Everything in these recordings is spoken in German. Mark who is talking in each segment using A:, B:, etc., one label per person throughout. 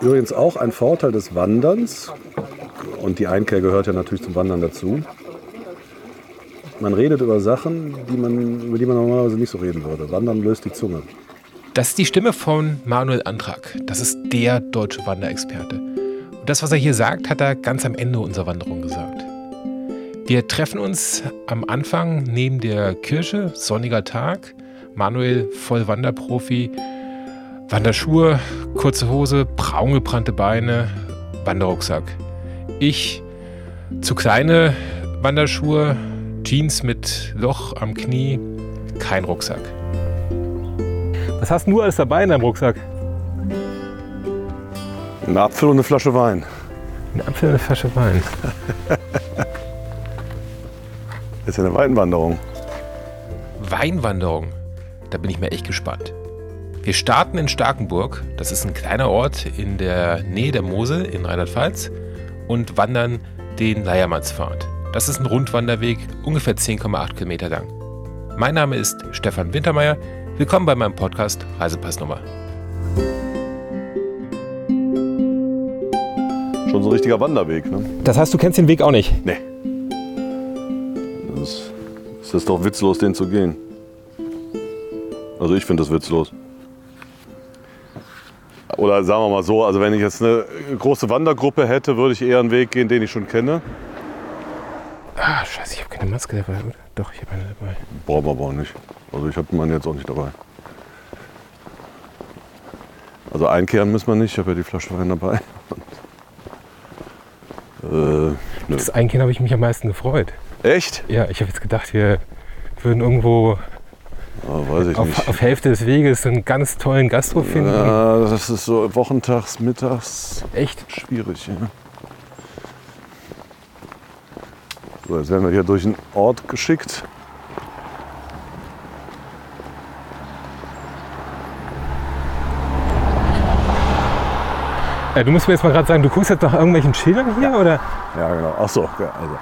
A: Übrigens auch ein Vorteil des Wanderns, und die Einkehr gehört ja natürlich zum Wandern dazu. Man redet über Sachen, die man, über die man normalerweise nicht so reden würde. Wandern löst die Zunge.
B: Das ist die Stimme von Manuel Antrag. Das ist der deutsche Wanderexperte. Und das, was er hier sagt, hat er ganz am Ende unserer Wanderung gesagt. Wir treffen uns am Anfang neben der Kirche, sonniger Tag. Manuel, voll Wanderprofi, Wanderschuhe, kurze Hose, braun gebrannte Beine, Wanderrucksack. Ich zu kleine Wanderschuhe, Jeans mit Loch am Knie, kein Rucksack. Was hast du alles dabei in deinem Rucksack?
A: Ein Apfel und eine Flasche Wein.
B: Ein Apfel und eine Flasche Wein.
A: Das ist ja eine Weinwanderung.
B: Weinwanderung. Da bin ich mir echt gespannt. Wir starten in Starkenburg. Das ist ein kleiner Ort in der Nähe der Mosel in Rheinland-Pfalz und wandern den Leiermannspfad. Das ist ein Rundwanderweg, ungefähr 10,8 Kilometer lang. Mein Name ist Stefan Wintermeyer. Willkommen bei meinem Podcast Reisepassnummer.
A: Schon so ein richtiger Wanderweg, ne?
B: Das heißt, du kennst den Weg auch nicht?
A: Nee. Das, das ist doch witzlos, den zu gehen. Also ich finde das witzlos. Oder sagen wir mal so, also wenn ich jetzt eine große Wandergruppe hätte, würde ich eher einen Weg gehen, den ich schon kenne.
B: Ah, scheiße, ich habe keine Maske dabei, oder? Doch, ich habe eine dabei.
A: Brauchen wir aber auch nicht. Also ich habe meine jetzt auch nicht dabei. Also einkehren müssen wir nicht, ich habe ja die Flasche Wein dabei. Und, äh.
B: Das Einkehren habe ich mich am meisten gefreut.
A: Echt?
B: Ja, ich habe jetzt gedacht, wir würden irgendwo
A: Ah, weiß ich
B: auf, auf Hälfte des Weges einen ganz tollen Gasthof finden.
A: Ja, das ist so wochentags, mittags
B: Echt?
A: schwierig. Ja. So, jetzt werden wir hier durch den Ort geschickt.
B: Äh, du musst mir jetzt mal gerade sagen, du guckst jetzt nach irgendwelchen Schildern hier, oder?
A: Ja, genau. Ach so, ja, also.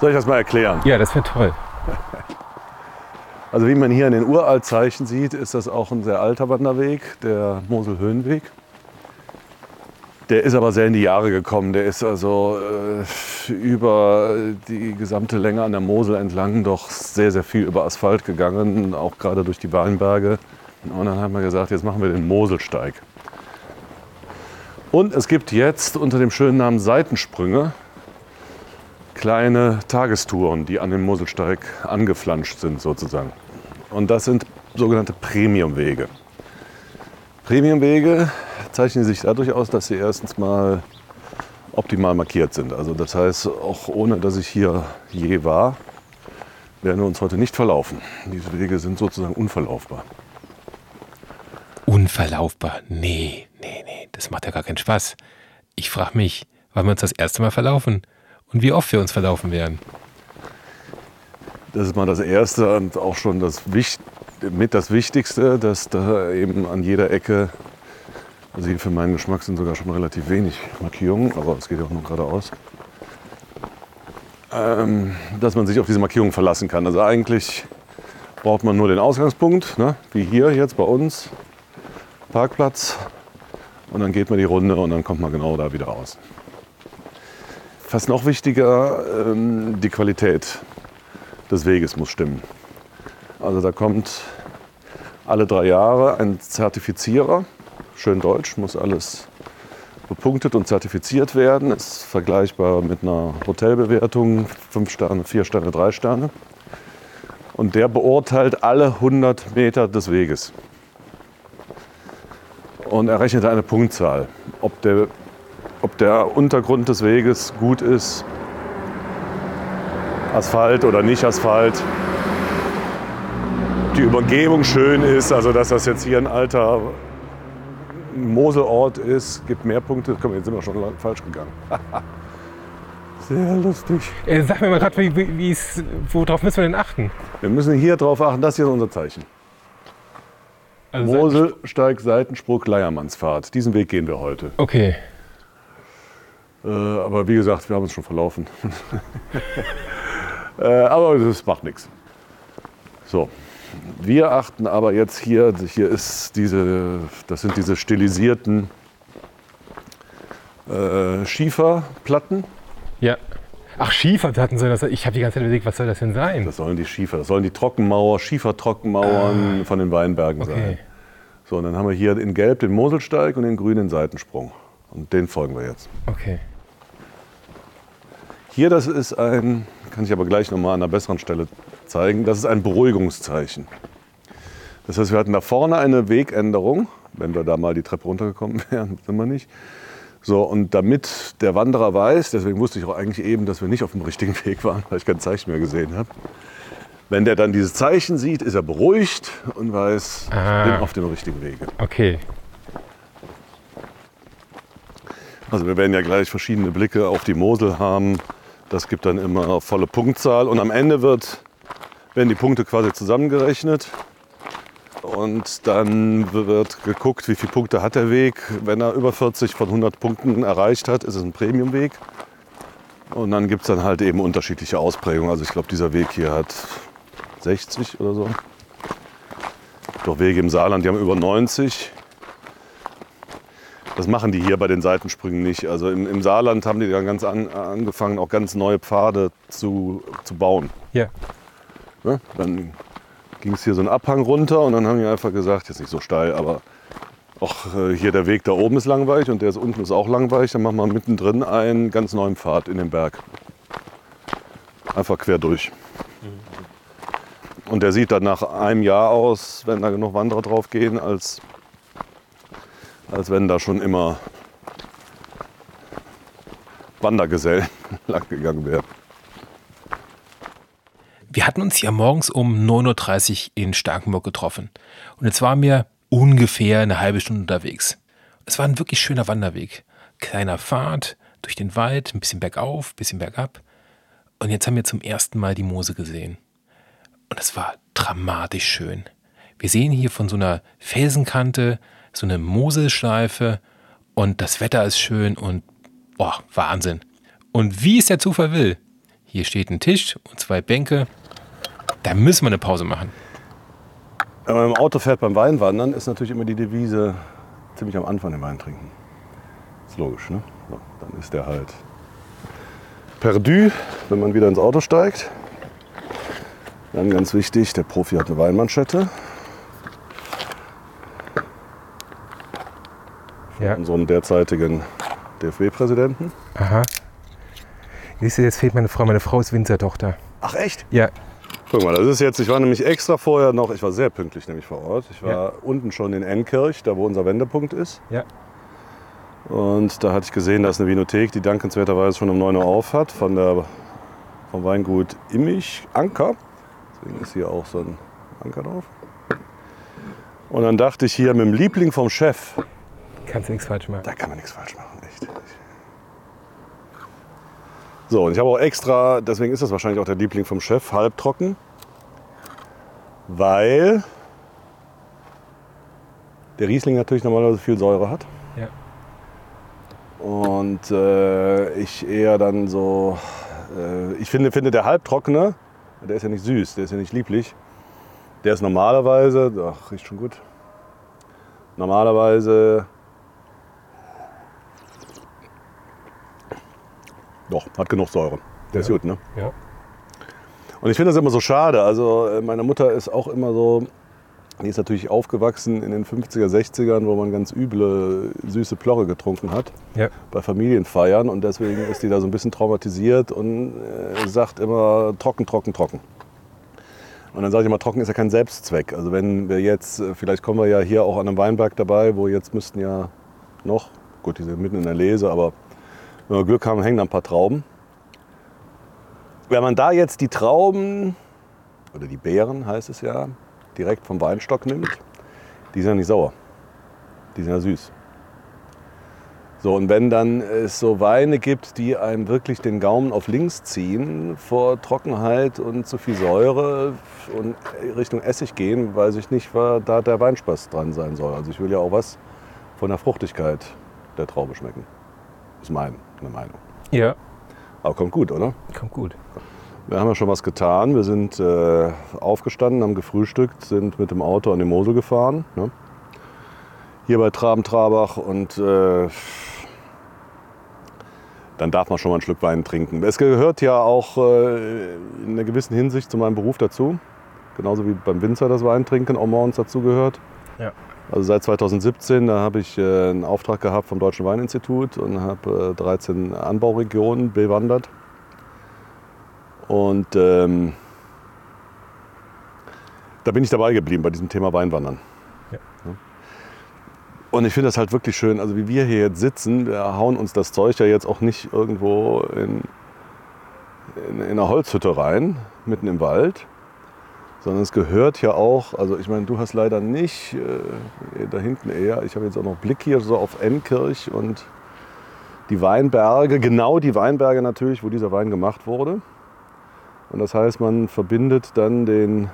A: Soll ich das mal erklären?
B: Ja, das wäre toll.
A: Also wie man hier in den Uraltzeichen sieht, ist das auch ein sehr alter Wanderweg, der Mosel-Höhenweg. Der ist aber sehr in die Jahre gekommen. Der ist also äh, über die gesamte Länge an der Mosel entlang doch sehr, sehr viel über Asphalt gegangen, auch gerade durch die Weinberge. Und dann haben wir gesagt, jetzt machen wir den Moselsteig. Und es gibt jetzt unter dem schönen Namen Seitensprünge kleine Tagestouren, die an den Moselsteig angeflanscht sind sozusagen. Und das sind sogenannte Premiumwege. Premiumwege zeichnen sich dadurch aus, dass sie erstens mal optimal markiert sind. Also das heißt, auch ohne dass ich hier je war, werden wir uns heute nicht verlaufen. Diese Wege sind sozusagen unverlaufbar.
B: Unverlaufbar. Nee, nee, nee, das macht ja gar keinen Spaß. Ich frage mich, wann wir uns das erste Mal verlaufen und wie oft wir uns verlaufen werden.
A: Das ist mal das Erste und auch schon das mit das Wichtigste, dass da eben an jeder Ecke, also hier für meinen Geschmack sind sogar schon relativ wenig Markierungen, aber es geht ja auch nur geradeaus, ähm, dass man sich auf diese Markierung verlassen kann. Also eigentlich braucht man nur den Ausgangspunkt, ne? wie hier jetzt bei uns, Parkplatz, und dann geht man die Runde und dann kommt man genau da wieder aus. Fast noch wichtiger, ähm, die Qualität des Weges muss stimmen. Also da kommt alle drei Jahre ein Zertifizierer, schön deutsch, muss alles bepunktet und zertifiziert werden. Ist vergleichbar mit einer Hotelbewertung, fünf Sterne, vier Sterne, drei Sterne. Und der beurteilt alle 100 Meter des Weges. Und er rechnet eine Punktzahl, ob der, ob der Untergrund des Weges gut ist, Asphalt oder nicht Asphalt. Die Übergebung schön ist, also dass das jetzt hier ein alter Moselort ist, gibt mehr Punkte. Komm, jetzt sind wir schon falsch gegangen. Sehr lustig.
B: Äh, sag mir mal gerade, wie, wie, worauf müssen wir denn achten?
A: Wir müssen hier drauf achten, das hier ist unser Zeichen.
B: Also
A: Moselsteig, Seitensprung, Leiermannsfahrt. Diesen Weg gehen wir heute.
B: Okay.
A: Äh, aber wie gesagt, wir haben uns schon verlaufen. äh, aber das macht nichts. So. Wir achten aber jetzt hier, hier ist diese, das sind diese stilisierten äh, Schieferplatten.
B: Ja. Ach, Schieferplatten soll das sein? Ich habe die ganze Zeit überlegt, was soll das denn sein?
A: Das sollen die Schiefer, das sollen die Trockenmauer, Schiefertrockenmauern von den Weinbergen
B: Okay.
A: sein. So, und dann haben wir hier in Gelb den Moselsteig und in Grün den Seitensprung. Und den folgen wir jetzt.
B: Okay.
A: Hier, das ist ein, kann ich aber gleich nochmal an einer besseren Stelle zeigen, das ist ein Beruhigungszeichen. Das heißt, wir hatten da vorne eine Wegänderung, wenn wir da mal die Treppe runtergekommen wären, sind wir nicht. So, und damit der Wanderer weiß, deswegen wusste ich auch eigentlich eben, dass wir nicht auf dem richtigen Weg waren, weil ich kein Zeichen mehr gesehen habe. Wenn der dann dieses Zeichen sieht, ist er beruhigt und weiß,
B: Ah.
A: ich bin auf dem richtigen Wege.
B: Okay.
A: Also wir werden ja gleich verschiedene Blicke auf die Mosel haben. Das gibt dann immer volle Punktzahl und am Ende wird, werden die Punkte quasi zusammengerechnet. Und dann wird geguckt, wie viele Punkte hat der Weg. Wenn er über 40 von 100 Punkten erreicht hat, ist es ein Premiumweg. Und dann gibt es dann halt eben unterschiedliche Ausprägungen. Also ich glaube, dieser Weg hier hat 60 oder so. Doch Wege im Saarland, die haben über 90. Das machen die hier bei den Seitensprüngen nicht. Also im, im Saarland haben die dann ganz an, angefangen, auch ganz neue Pfade zu, zu bauen.
B: Ja.
A: Ne? Dann ging es hier so einen Abhang runter und dann haben die einfach gesagt, jetzt nicht so steil, aber auch äh, hier der Weg da oben ist langweilig und der ist unten ist auch langweilig. Dann machen wir mittendrin einen ganz neuen Pfad in den Berg. Einfach quer durch. Und der sieht dann nach einem Jahr aus, wenn da genug Wanderer drauf gehen, als, als wenn da schon immer Wandergesellen lang gegangen wären.
B: Wir hatten uns ja morgens um 9.30 Uhr in Starkenburg getroffen. Und jetzt waren wir ungefähr eine halbe Stunde unterwegs. Es war ein wirklich schöner Wanderweg. Kleiner Pfad durch den Wald, ein bisschen bergauf, ein bisschen bergab. Und jetzt haben wir zum ersten Mal die Mose gesehen. Und es war dramatisch schön. Wir sehen hier von so einer Felsenkante so eine Moselschleife und das Wetter ist schön und boah, Wahnsinn. Und wie es der Zufall will, hier steht ein Tisch und zwei Bänke. Da müssen wir eine Pause machen.
A: Wenn man im Auto fährt beim Weinwandern, ist natürlich immer die Devise ziemlich am Anfang den Wein trinken. Ist logisch, ne? So, dann ist der halt perdu, wenn man wieder ins Auto steigt. Dann ganz wichtig, der Profi hat eine Weinmanschette.
B: Ja.
A: Unseren derzeitigen DFB-Präsidenten.
B: Aha. Siehst du, jetzt fehlt meine Frau. Meine Frau ist Winzertochter.
A: Ach echt?
B: Ja.
A: Guck mal, das ist jetzt, ich war nämlich extra vorher noch, ich war sehr pünktlich nämlich vor Ort. Ich war
B: Ja.
A: unten schon in Enkirch, da wo unser Wendepunkt ist.
B: Ja.
A: Und da hatte ich gesehen, da ist eine Vinothek, die dankenswerterweise schon um 9 Uhr auf hat, von der, vom Weingut Immich Anker. Deswegen ist hier auch so ein Anker drauf. Und dann dachte ich hier mit dem Liebling vom Chef,
B: Kannst du nichts falsch machen.
A: da kann man nichts falsch machen, echt. So, und ich habe auch extra, deswegen ist das wahrscheinlich auch der Liebling vom Chef, halbtrocken, weil der Riesling natürlich normalerweise viel Säure hat.
B: Ja.
A: Und äh, ich eher dann so, äh, ich finde, finde der halbtrockene, der ist ja nicht süß, der ist ja nicht lieblich. Der ist normalerweise, ach, riecht schon gut. Normalerweise, doch, hat genug Säure. Der ist
B: Ja.
A: gut, ne?
B: Ja.
A: Und ich finde das immer so schade. Also äh, meine Mutter ist auch immer so, die ist natürlich aufgewachsen in den 50er, 60ern, wo man ganz üble, süße Plorre getrunken hat
B: Ja.
A: bei Familienfeiern. Und deswegen ist die da so ein bisschen traumatisiert und äh, sagt immer trocken, trocken, trocken. Und dann sage ich immer, trocken ist ja kein Selbstzweck. Also wenn wir jetzt, äh, vielleicht kommen wir ja hier auch an einem Weinberg dabei, wo jetzt müssten ja noch, gut, die sind mitten in der Lese, aber wenn wir Glück haben, hängen da ein paar Trauben. Wenn man da jetzt die Trauben, oder die Beeren heißt es ja, direkt vom Weinstock nimmt, die sind ja nicht sauer. Die sind ja süß. So, und wenn dann es so Weine gibt, die einem wirklich den Gaumen auf links ziehen vor Trockenheit und zu viel Säure und Richtung Essig gehen, weiß ich nicht, was da der Weinspaß dran sein soll. Also ich will ja auch was von der Fruchtigkeit der Traube schmecken. Ist mein, eine Meinung.
B: Ja.
A: Aber kommt gut, oder?
B: Kommt gut.
A: Wir haben ja schon was getan. Wir sind äh, aufgestanden, haben gefrühstückt, sind mit dem Auto an die Mosel gefahren. Ne? Hier bei Traben-Trabach und äh, dann darf man schon mal ein Schluck Wein trinken. Es gehört ja auch äh, in einer gewissen Hinsicht zu meinem Beruf dazu. Genauso wie beim Winzer das Weintrinken auch morgens dazu gehört.
B: Ja.
A: Also seit 2017, da habe ich äh, einen Auftrag gehabt vom Deutschen Weininstitut und habe äh, 13 Anbauregionen bewandert. Und ähm, da bin ich dabei geblieben bei diesem Thema Weinwandern.
B: Ja.
A: Und ich finde das halt wirklich schön, also wie wir hier jetzt sitzen, wir hauen uns das Zeug ja jetzt auch nicht irgendwo in, in, in einer Holzhütte rein, mitten im Wald, sondern es gehört ja auch, also ich meine, du hast leider nicht, äh, da hinten eher, ich habe jetzt auch noch Blick hier so auf Emkirch und die Weinberge, genau die Weinberge natürlich, wo dieser Wein gemacht wurde. Und das heißt, man verbindet dann den,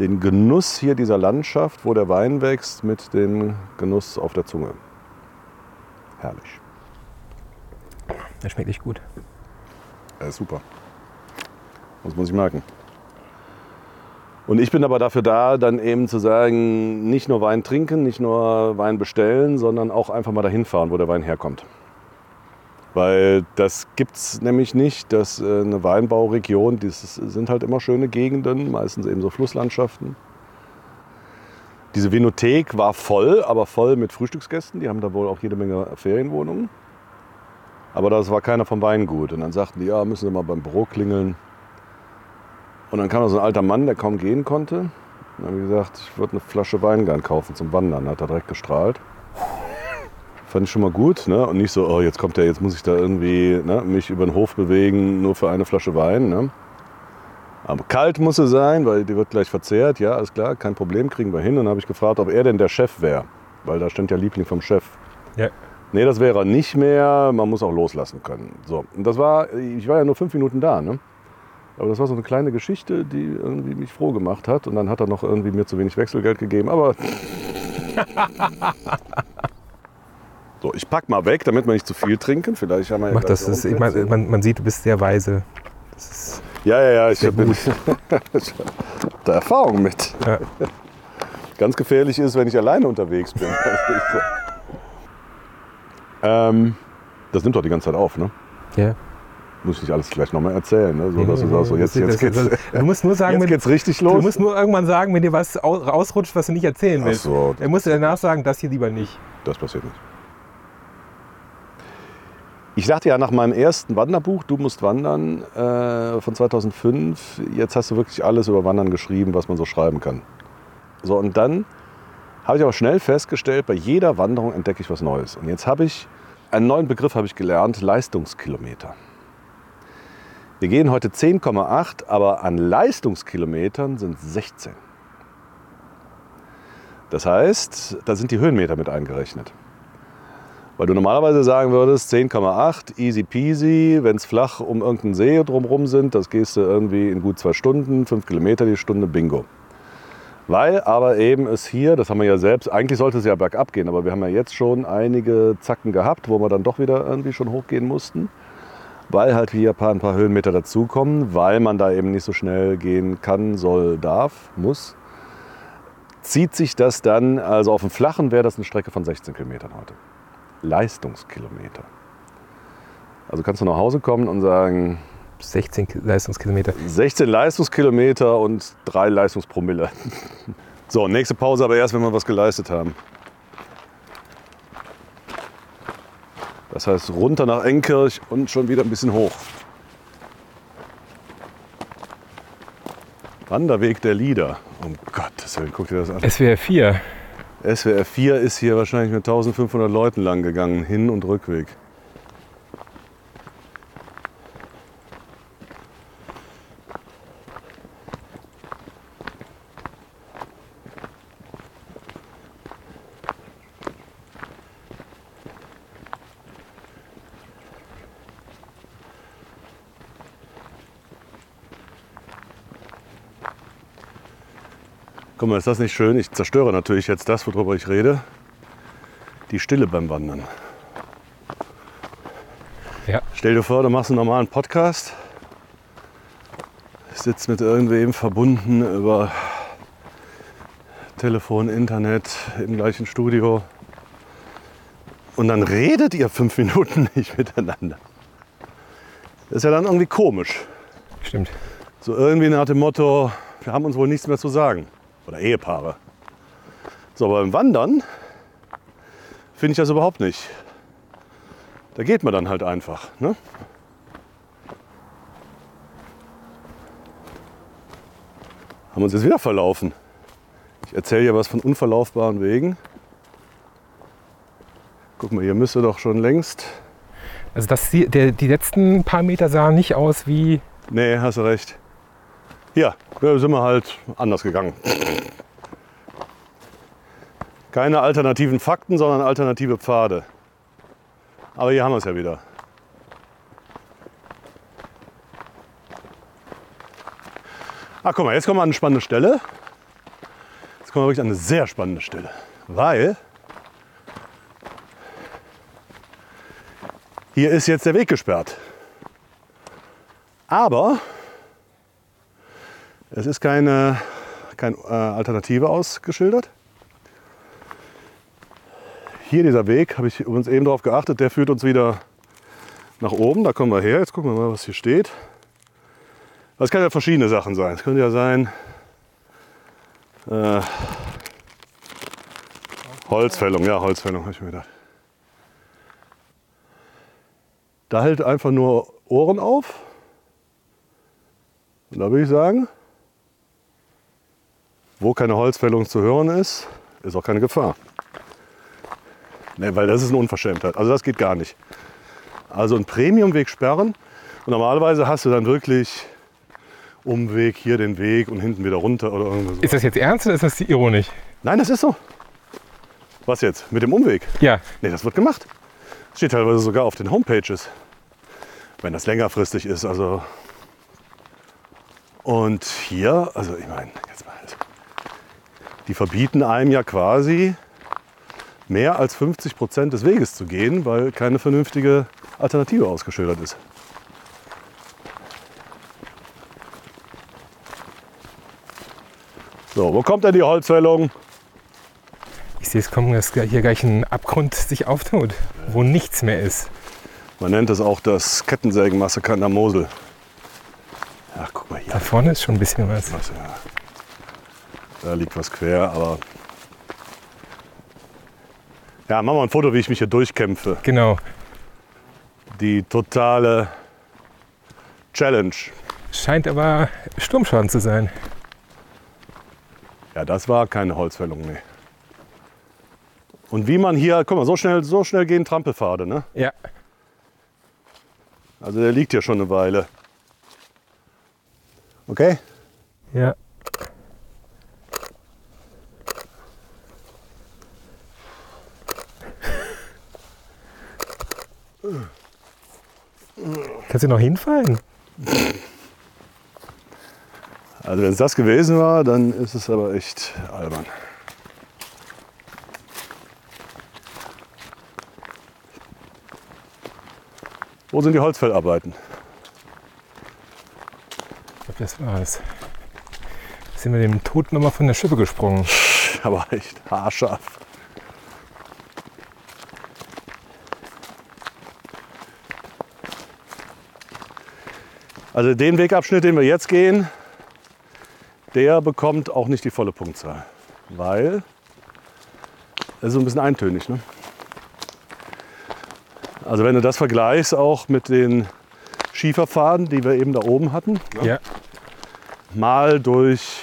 A: den Genuss hier dieser Landschaft, wo der Wein wächst, mit dem Genuss auf der Zunge. Herrlich.
B: Das schmeckt echt gut.
A: Ja, super. Das muss ich merken. Und ich bin aber dafür da, dann eben zu sagen, nicht nur Wein trinken, nicht nur Wein bestellen, sondern auch einfach mal dahin fahren, wo der Wein herkommt. Weil das gibt es nämlich nicht, dass äh, eine Weinbauregion, das sind halt immer schöne Gegenden, meistens eben so Flusslandschaften. Diese Vinothek war voll, aber voll mit Frühstücksgästen. Die haben da wohl auch jede Menge Ferienwohnungen. Aber das war keiner vom Weingut. Und dann sagten die, ja, müssen Sie mal beim Büro klingeln. Und dann kam da so ein alter Mann, der kaum gehen konnte. Und dann habe ich gesagt, ich würde eine Flasche Wein gern kaufen zum Wandern. Hat er direkt gestrahlt. Fand ich schon mal gut. Ne? Und nicht so, oh, jetzt kommt der, jetzt muss ich da irgendwie ne, mich über den Hof bewegen, nur für eine Flasche Wein. Ne? Aber kalt muss sie sein, weil die wird gleich verzehrt. Ja, alles klar, kein Problem, kriegen wir hin. Und dann habe ich gefragt, ob er denn der Chef wäre. Weil da stand ja Liebling vom Chef.
B: Ja.
A: Nee, das wäre er nicht mehr. Man muss auch loslassen können. So, und das war, ich war ja nur fünf Minuten da. Ne? Aber das war so eine kleine Geschichte, die irgendwie mich froh gemacht hat. Und dann hat er noch irgendwie mir zu wenig Wechselgeld gegeben. Aber so, ich pack mal weg, damit wir nicht zu viel trinken. Vielleicht haben wir ja
B: Mach
A: gleich
B: das. das ich mein, man, man sieht, du bist sehr weise. Das ist,
A: Ja, ja, ja, ich bin da Erfahrung mit.
B: ja.
A: Ganz gefährlich ist, wenn ich alleine unterwegs bin. ähm, das nimmt doch die ganze Zeit auf, ne?
B: ja.
A: Muss ich alles gleich nochmal erzählen, ne? So, dass du sagst, so, jetzt, jetzt, geht's,
B: Du musst nur sagen,
A: jetzt geht's richtig
B: du
A: los.
B: musst nur irgendwann sagen, wenn dir was au- rausrutscht, was du nicht erzählen
A: Ach
B: willst.
A: so,
B: Er musste danach sagen, das hier lieber nicht.
A: das passiert nicht. Ich dachte ja nach meinem ersten Wanderbuch, Du musst wandern, äh, von 2005, jetzt hast du wirklich alles über Wandern geschrieben, was man so schreiben kann. So, und dann habe ich aber schnell festgestellt, bei jeder Wanderung entdecke ich was Neues. Und jetzt habe ich einen neuen Begriff habe ich gelernt, Leistungskilometer. Wir gehen heute 10,8, aber an Leistungskilometern sind 16. Das heißt, da sind die Höhenmeter mit eingerechnet. Weil du normalerweise sagen würdest, 10,8, easy peasy, wenn es flach um irgendeinen See drumherum sind, das gehst du irgendwie in gut zwei Stunden, fünf Kilometer die Stunde, bingo. Weil aber eben es hier, das haben wir ja selbst, eigentlich sollte es ja bergab gehen, aber wir haben ja jetzt schon einige Zacken gehabt, wo wir dann doch wieder irgendwie schon hochgehen mussten. Weil halt hier ein paar, ein paar Höhenmeter dazukommen, weil man da eben nicht so schnell gehen kann, soll, darf, muss. Zieht sich das dann, also auf dem Flachen wäre das eine Strecke von 16 Kilometern heute. Leistungskilometer. Also kannst du nach Hause kommen und sagen,
B: 16 Ki- Leistungskilometer.
A: 16 Leistungskilometer und 3 Leistungspromille. So, nächste Pause aber erst, wenn wir was geleistet haben. Das heißt, runter nach Enkirch und schon wieder ein bisschen hoch. Wanderweg der Lieder. Um Gottes Willen, guck dir das an.
B: SWR 4.
A: SWR 4 ist hier wahrscheinlich mit 1500 Leuten lang gegangen, Hin- und Rückweg. Guck mal, ist das nicht schön? Ich zerstöre natürlich jetzt das, worüber ich rede. Die Stille beim Wandern.
B: Ja.
A: Stell dir vor, du machst einen normalen Podcast, sitzt mit irgendwem verbunden über Telefon, Internet, im gleichen Studio. Und dann redet ihr fünf Minuten nicht miteinander. Das ist ja dann irgendwie komisch.
B: Stimmt.
A: So irgendwie nach dem Motto, wir haben uns wohl nichts mehr zu sagen. Oder Ehepaare. So, aber beim Wandern finde ich das überhaupt nicht. Da geht man dann halt einfach. Ne? Haben uns jetzt wieder verlaufen. Ich erzähle ja was von unverlaufbaren Wegen. Guck mal, hier müsste doch schon längst.
B: Also das, die, die letzten paar Meter sahen nicht aus wie.
A: Nee, hast du recht. Da sind wir halt anders gegangen. Keine alternativen Fakten, sondern alternative Pfade. Aber hier haben wir es ja wieder. Ah, guck mal, jetzt kommen wir an eine spannende Stelle. Jetzt kommen wir wirklich an eine sehr spannende Stelle. Weil hier ist jetzt der Weg gesperrt. Aber es ist keine, keine äh, Alternative ausgeschildert. Hier dieser Weg, habe ich übrigens eben darauf geachtet, der führt uns wieder nach oben. Da kommen wir her. Jetzt gucken wir mal, was hier steht. Das kann ja verschiedene Sachen sein. Es könnte ja sein äh, Holzfällung. Ja, Holzfällung, habe ich mir gedacht. Da hält einfach nur Ohren auf. Und da würde ich sagen, wo keine Holzfällung zu hören ist, ist auch keine Gefahr. Ne, weil das ist eine Unverschämtheit. Also das geht gar nicht. Also ein Premiumweg sperren. Und normalerweise hast du dann wirklich Umweg, hier den Weg und hinten wieder runter oder irgendwas.
B: Ist das jetzt ernst oder ist das ironisch?
A: Nein, das ist so. Was jetzt? Mit dem Umweg?
B: Ja.
A: Nee, das wird gemacht. Steht teilweise sogar auf den Homepages. Wenn das längerfristig ist. Also. Und hier, also ich meine, jetzt. Die verbieten einem ja quasi mehr als 50 Prozent des Weges zu gehen, weil keine vernünftige Alternative ausgeschildert ist. So, wo kommt denn die Holzfällung?
B: Ich sehe, es kommt, dass hier gleich ein Abgrund sich auftut, wo nichts mehr ist.
A: Man nennt es auch das Kettensägenmassaker in der Mosel. Ach, guck mal hier.
B: Da vorne ist schon ein bisschen was.
A: Was, ja. Da liegt was quer, aber. Ja, machen wir ein Foto, wie ich mich hier durchkämpfe.
B: Genau.
A: Die totale Challenge.
B: Scheint aber Sturmschaden zu sein.
A: Ja, das war keine Holzfällung, nee. Und wie man hier, guck mal, so schnell, so schnell gehen Trampelpfade, ne?
B: Ja.
A: Also der liegt ja schon eine Weile. Okay?
B: Ja. Kannst du noch hinfallen?
A: Also wenn es das gewesen war, dann ist es aber echt albern. Wo sind die Holzfellarbeiten?
B: Ich glaube, das war's. Sind wir dem Tod nochmal von der Schippe gesprungen.
A: Aber echt haarscharf. Also den Wegabschnitt, den wir jetzt gehen, der bekommt auch nicht die volle Punktzahl, weil es ist so ein bisschen eintönig. Ne? Also wenn du das vergleichst auch mit den Schieferpfaden, die wir eben da oben hatten,
B: Ja.
A: mal durch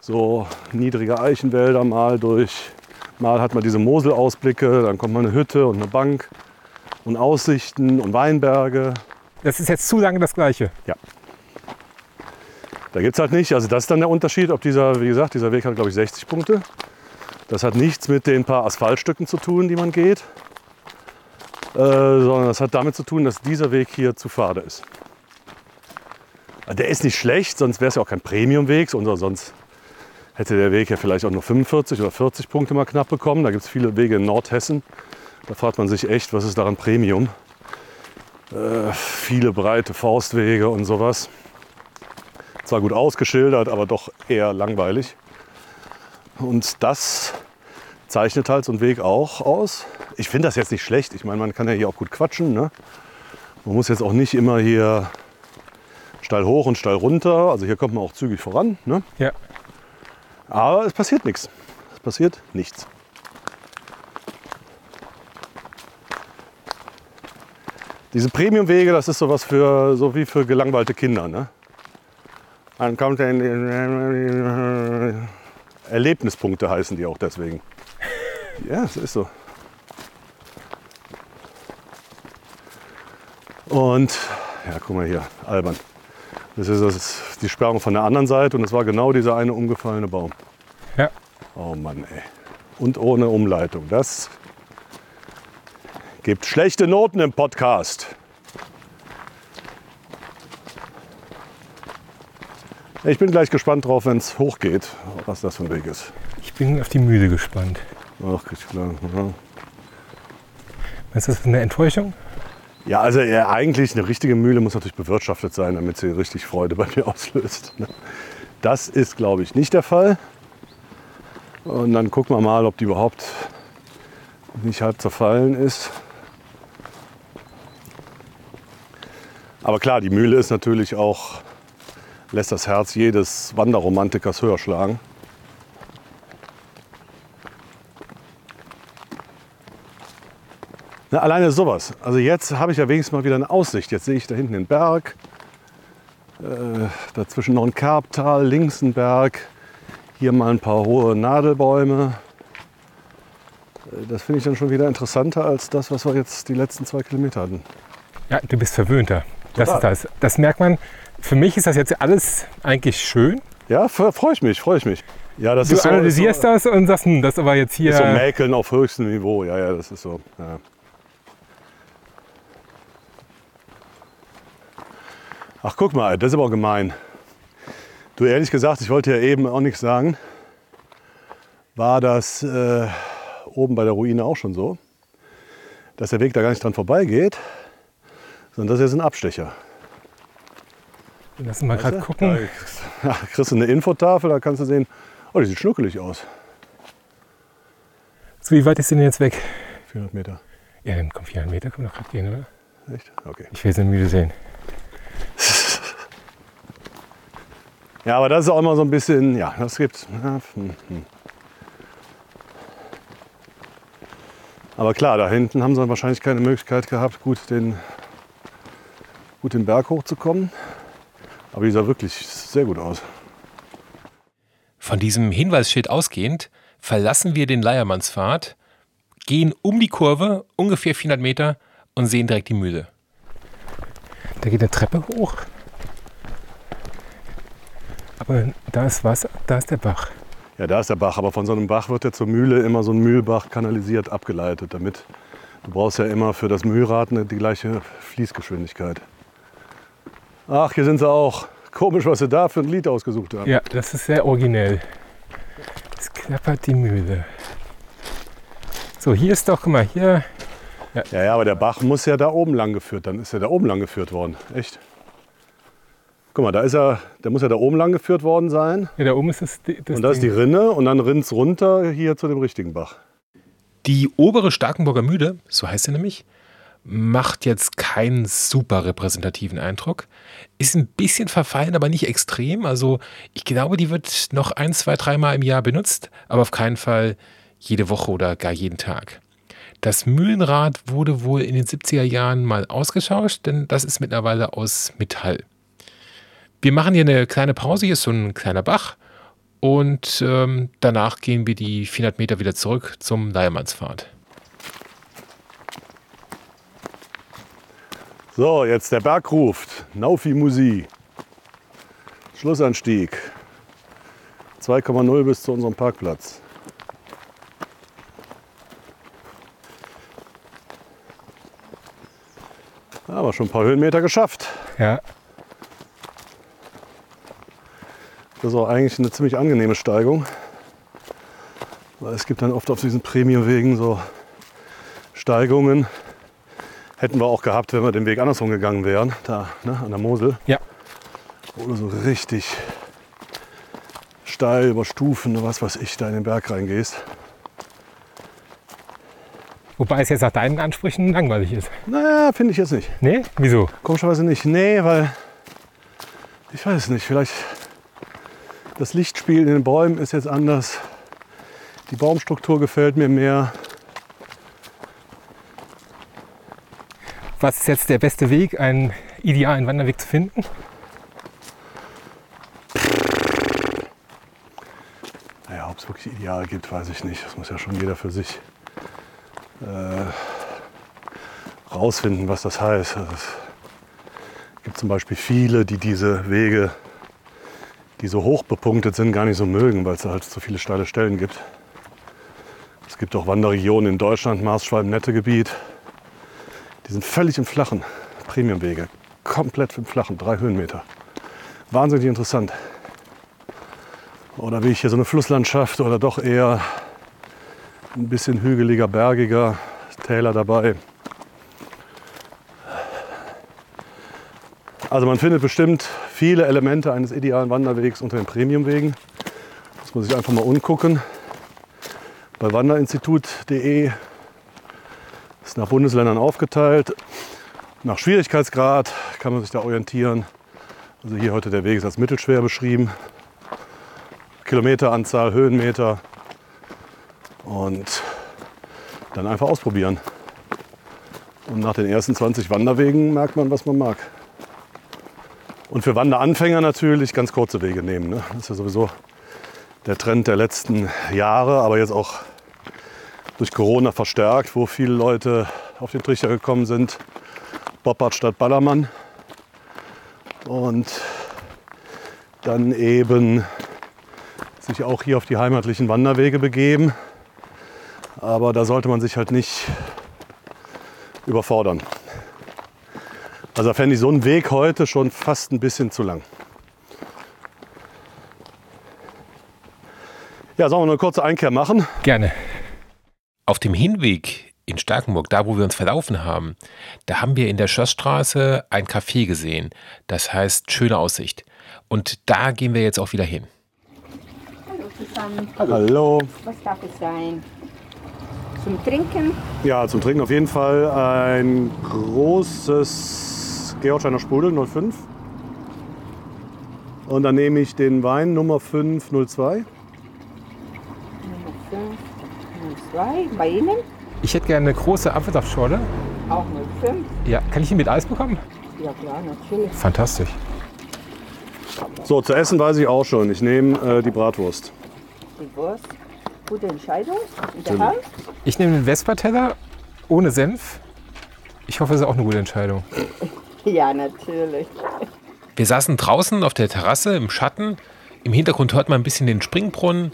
A: so niedrige Eichenwälder, mal durch, mal hat man diese Moselausblicke, dann kommt mal eine Hütte und eine Bank und Aussichten und Weinberge.
B: Das ist jetzt zu lange das Gleiche.
A: Da gibt es halt nicht, also das ist dann der Unterschied, ob dieser, wie gesagt, dieser Weg hat glaube ich 60 Punkte. Das hat nichts mit den paar Asphaltstücken zu tun, die man geht, äh, sondern das hat damit zu tun, dass dieser Weg hier zu fade ist. Der ist nicht schlecht, sonst wäre es ja auch kein Premiumweg, sonst hätte der Weg ja vielleicht auch nur 45 oder 40 Punkte mal knapp bekommen. Da gibt es viele Wege in Nordhessen. Da fragt man sich echt, was ist daran Premium? Äh, viele breite Forstwege und sowas. Zwar gut ausgeschildert, aber doch eher langweilig. Und das zeichnet halt so einen Weg auch aus. Ich finde das jetzt nicht schlecht. Ich meine, man kann ja hier auch gut quatschen. Ne? Man muss jetzt auch nicht immer hier steil hoch und steil runter. Also hier kommt man auch zügig voran. Ne?
B: Ja.
A: Aber es passiert nichts. Es passiert nichts. Diese Premiumwege, das ist sowas für so wie für gelangweilte Kinder. Ne? Dann kommt ein Erlebnispunkte heißen die auch deswegen. Ja, es ist so. Und ja, guck mal hier, albern. Das ist, das ist die Sperrung von der anderen Seite und es war genau dieser eine umgefallene Baum.
B: Ja.
A: Oh Mann, ey. Und ohne Umleitung. Das gibt schlechte Noten im Podcast. Ich bin gleich gespannt drauf, wenn es hochgeht, was das für ein Weg ist.
B: Ich bin auf die Mühle gespannt.
A: Ach, ist klar. Ja.
B: Ist das eine Enttäuschung?
A: Ja, also ja, eigentlich eine richtige Mühle muss natürlich bewirtschaftet sein, damit sie richtig Freude bei mir auslöst. Das ist, glaube ich, nicht der Fall. Und dann gucken wir mal, ob die überhaupt nicht halb zerfallen ist. Aber klar, die Mühle ist natürlich auch, lässt das Herz jedes Wanderromantikers höher schlagen. Na, alleine sowas. Also jetzt habe ich ja wenigstens mal wieder eine Aussicht. Jetzt sehe ich da hinten den Berg, äh, dazwischen noch ein Kerbtal, links ein Berg, hier mal ein paar hohe Nadelbäume. Äh, Das finde ich dann schon wieder interessanter als das, was wir jetzt die letzten zwei Kilometer hatten.
B: Ja, du bist verwöhnter. Das ist das. Das merkt man. Für mich ist das jetzt alles eigentlich schön.
A: Ja, freue ich mich, freue ich mich. Ja, das
B: Du
A: ist so,
B: analysierst
A: ist so,
B: das und sagst, hm, das aber jetzt hier.
A: ist so Mäkeln auf höchstem Niveau. Ja, ja, das ist so. Ja. Ach, guck mal, das ist aber gemein. Du, ehrlich gesagt, ich wollte ja eben auch nichts sagen. War das äh, oben bei der Ruine auch schon so, dass der Weg da gar nicht dran vorbeigeht, sondern das ist jetzt ein Abstecher.
B: Lass mal gerade gucken.
A: Da kriegst du eine Infotafel, da kannst du sehen, oh, die sieht schnuckelig aus.
B: So, wie weit ist denn jetzt weg?
A: 400 Meter.
B: Ja, dann komm, 400 Meter können wir gerade gehen, oder?
A: Echt? Okay.
B: Ich will sie müde sehen.
A: Ja, aber das ist auch immer so ein bisschen, ja, das gibt. Ja, hm, hm. Aber klar, da hinten haben sie wahrscheinlich keine Möglichkeit gehabt, gut den, gut den Berg hochzukommen. Aber die sah wirklich sehr gut aus.
B: Von diesem Hinweisschild ausgehend verlassen wir den Leiermannspfad, gehen um die Kurve, ungefähr 400 Meter und sehen direkt die Mühle. Da geht eine Treppe hoch. Aber da ist Wasser, da ist der Bach.
A: Ja, da ist der Bach, aber von so einem Bach wird ja zur Mühle immer so ein Mühlbach kanalisiert abgeleitet, damit du brauchst ja immer für das Mühlrad eine, die gleiche Fließgeschwindigkeit. Ach, hier sind sie auch. Komisch, was sie da für ein Lied ausgesucht haben.
B: Ja, das ist sehr originell. Es klappert die Mühle. So, hier ist doch, guck mal, hier.
A: Ja, ja, aber der Bach muss ja da oben lang geführt. Dann ist er da oben lang geführt worden. Echt? Guck mal, da ist er, der muss ja da oben lang geführt worden sein.
B: Ja, da oben ist das, das
A: Und da ist die. Rinne und dann rinnt es runter hier zu dem richtigen Bach.
B: Die obere Starkenburger Mühle, so heißt sie nämlich, macht jetzt keinen super repräsentativen Eindruck. Ist ein bisschen verfallen, aber nicht extrem. Also ich glaube, die wird noch ein, zwei, dreimal im Jahr benutzt, aber auf keinen Fall jede Woche oder gar jeden Tag. Das Mühlenrad wurde wohl in den 70er Jahren mal ausgetauscht, denn das ist mittlerweile aus Metall. Wir machen hier eine kleine Pause, hier ist so ein kleiner Bach und ähm, danach gehen wir die 400 Meter wieder zurück zum Leiermannspfad.
A: So, jetzt der Berg ruft. Naufi Musi. Schlussanstieg. 2,0 bis zu unserem Parkplatz. Aber schon ein paar Höhenmeter geschafft.
B: Ja,
A: Das ist auch eigentlich eine ziemlich angenehme Steigung. Weil es gibt dann oft auf diesen Premiumwegen so Steigungen. Hätten wir auch gehabt, wenn wir den Weg andersrum gegangen wären, da ne, an der Mosel.
B: Ja.
A: Wo du so richtig steil über Stufen, was weiß ich, da in den Berg reingehst.
B: Wobei es jetzt nach deinen Ansprüchen langweilig ist.
A: Naja, finde ich jetzt nicht.
B: Nee? Wieso?
A: Komischerweise nicht. Nee, weil ich weiß nicht, vielleicht das Lichtspiel in den Bäumen ist jetzt anders. Die Baumstruktur gefällt mir mehr.
B: Was ist jetzt der beste Weg, einen idealen Wanderweg zu finden?
A: Naja, ob es wirklich ideal gibt, weiß ich nicht. Das muss ja schon jeder für sich äh, rausfinden, was das heißt. Also es gibt zum Beispiel viele, die diese Wege, die so hoch bepunktet sind, gar nicht so mögen, weil es halt so viele steile Stellen gibt. Es gibt auch Wanderregionen in Deutschland, Maßschwalben-Nettegebiet, die sind völlig im Flachen. Premiumwege, komplett im Flachen, drei Höhenmeter. Wahnsinnig interessant. Oder wie ich hier so eine Flusslandschaft oder doch eher ein bisschen hügeliger, bergiger, Täler dabei. Also man findet bestimmt viele Elemente eines idealen Wanderwegs unter den Premiumwegen. Muss man sich einfach mal umgucken. Bei wanderinstitut.de ist nach Bundesländern aufgeteilt. Nach Schwierigkeitsgrad kann man sich da orientieren. Also hier heute der Weg ist als mittelschwer beschrieben. Kilometeranzahl, Höhenmeter und dann einfach ausprobieren. Und nach den ersten 20 Wanderwegen merkt man, was man mag. Und für Wanderanfänger natürlich ganz kurze Wege nehmen. Ne? Das ist ja sowieso der Trend der letzten Jahre, aber jetzt auch durch Corona verstärkt, wo viele Leute auf den Trichter gekommen sind. Boppard statt Ballermann. Und dann eben sich auch hier auf die heimatlichen Wanderwege begeben. Aber da sollte man sich halt nicht überfordern. Also fände ich so einen Weg heute schon fast ein bisschen zu lang. Ja, sollen wir eine kurze Einkehr machen?
B: Gerne. Auf dem Hinweg in Starkenburg, da wo wir uns verlaufen haben, da haben wir in der Schlossstraße ein Café gesehen. Das heißt Schöne Aussicht. Und da gehen wir jetzt auch wieder hin.
C: Hallo zusammen.
A: Hallo.
C: Was darf es sein? Zum Trinken?
A: Ja, zum Trinken auf jeden Fall ein großes Georgsteiner Sprudel 05. Und dann nehme ich den Wein Nummer 502.
C: Nummer 5, 02. Bei Ihnen?
B: Ich hätte gerne eine große Apfelsaftschorle.
C: Auch 05?
B: Ja, kann ich die mit Eis bekommen?
C: Ja klar, natürlich.
B: Fantastisch.
A: So, zu essen weiß ich auch schon. Ich nehme äh, die Bratwurst.
C: Die Wurst. Gute Entscheidung. In der?
B: Ich nehme den Vespa-Teller ohne Senf. Ich hoffe, es ist auch eine gute Entscheidung.
C: Ja, natürlich.
B: Wir saßen draußen auf der Terrasse im Schatten. Im Hintergrund hört man ein bisschen den Springbrunnen.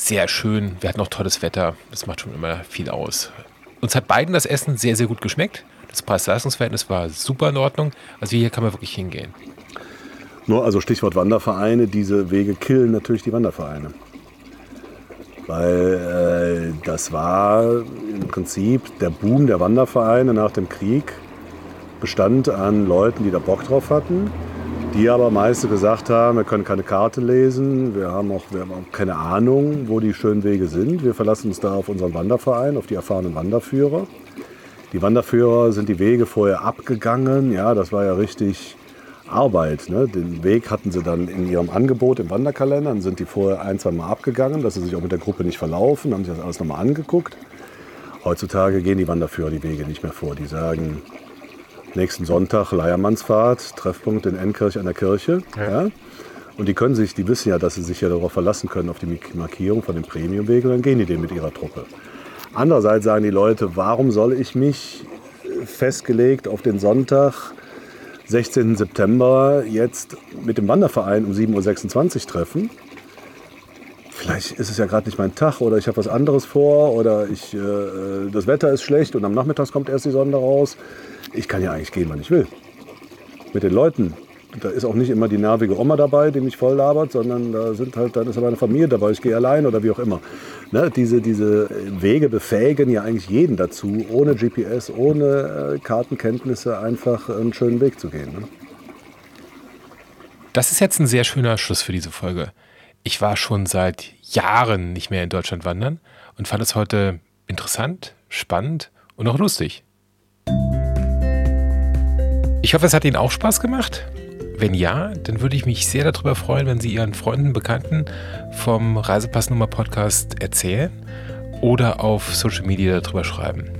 B: Sehr schön. Wir hatten auch tolles Wetter. Das macht schon immer viel aus. Uns hat beiden das Essen sehr, sehr gut geschmeckt. Das Preis-Leistungs-Verhältnis war super in Ordnung. Also hier kann man wirklich hingehen.
A: Nur also Stichwort Wandervereine, diese Wege killen natürlich die Wandervereine. Weil äh, das war im Prinzip der Boom der Wandervereine nach dem Krieg bestand an Leuten, die da Bock drauf hatten, die aber meiste gesagt haben, wir können keine Karte lesen, wir haben auch, wir haben auch keine Ahnung, wo die schönen Wege sind. Wir verlassen uns da auf unseren Wanderverein, auf die erfahrenen Wanderführer. Die Wanderführer sind die Wege vorher abgegangen. Ja, das war ja richtig Arbeit. Ne? Den Weg hatten sie dann in ihrem Angebot im Wanderkalender. Dann sind die vorher ein, zwei Mal abgegangen, dass sie sich auch mit der Gruppe nicht verlaufen, haben sich das alles nochmal angeguckt. Heutzutage gehen die Wanderführer die Wege nicht mehr vor. Die sagen, nächsten Sonntag Leiermannsfahrt, Treffpunkt in Ennkirch an der Kirche. Ja. Und die können sich, die wissen ja, dass sie sich ja darauf verlassen können, auf die Markierung von den Premiumwegen, dann gehen die den mit ihrer Truppe. Andererseits sagen die Leute, warum soll ich mich festgelegt auf den Sonntag, 16. September, jetzt mit dem Wanderverein um 7.26 Uhr treffen? Vielleicht ist es ja gerade nicht mein Tag oder ich habe was anderes vor oder ich, äh, das Wetter ist schlecht und am Nachmittag kommt erst die Sonne raus. Ich kann ja eigentlich gehen, wann ich will. Mit den Leuten. Da ist auch nicht immer die nervige Oma dabei, die mich voll labert, sondern da sind halt, dann ist meine Familie dabei, ich gehe allein oder wie auch immer. Ne, diese, diese Wege befähigen ja eigentlich jeden dazu, ohne GPS, ohne äh, Kartenkenntnisse einfach einen schönen Weg zu gehen. Ne?
B: Das ist jetzt ein sehr schöner Schluss für diese Folge. Ich war schon seit Jahren nicht mehr in Deutschland wandern und fand es heute interessant, spannend und auch lustig. Ich hoffe, es hat Ihnen auch Spaß gemacht. Wenn ja, dann würde ich mich sehr darüber freuen, wenn Sie Ihren Freunden, Bekannten vom Reisepassnummer Podcast erzählen oder auf Social Media darüber schreiben.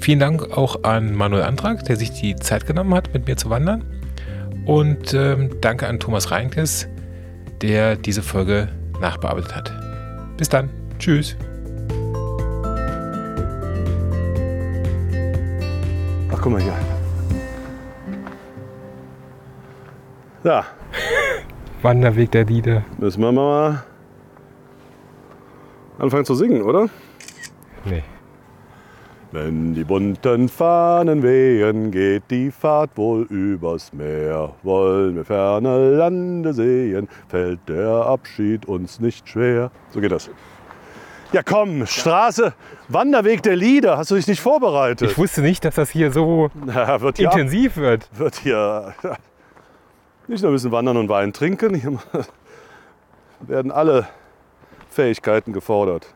B: Vielen Dank auch an Manuel Antrag, der sich die Zeit genommen hat, mit mir zu wandern. Und ähm, danke an Thomas Reinkes, der diese Folge nachbearbeitet hat. Bis dann. Tschüss.
A: Ach, guck mal hier. Ja,
B: Wanderweg der Lieder.
A: müssen wir mal anfangen zu singen, oder?
B: Nee.
A: Wenn die bunten Fahnen wehen, geht die Fahrt wohl übers Meer. Wollen wir ferne Lande sehen, fällt der Abschied uns nicht schwer. So geht das. Ja komm, Straße, Wanderweg der Lieder, hast du dich nicht vorbereitet?
B: Ich wusste nicht, dass das hier so
A: Ja, wird hier,
B: intensiv wird.
A: wird hier nicht nur ein bisschen wandern und Wein trinken, hier werden alle Fähigkeiten gefordert.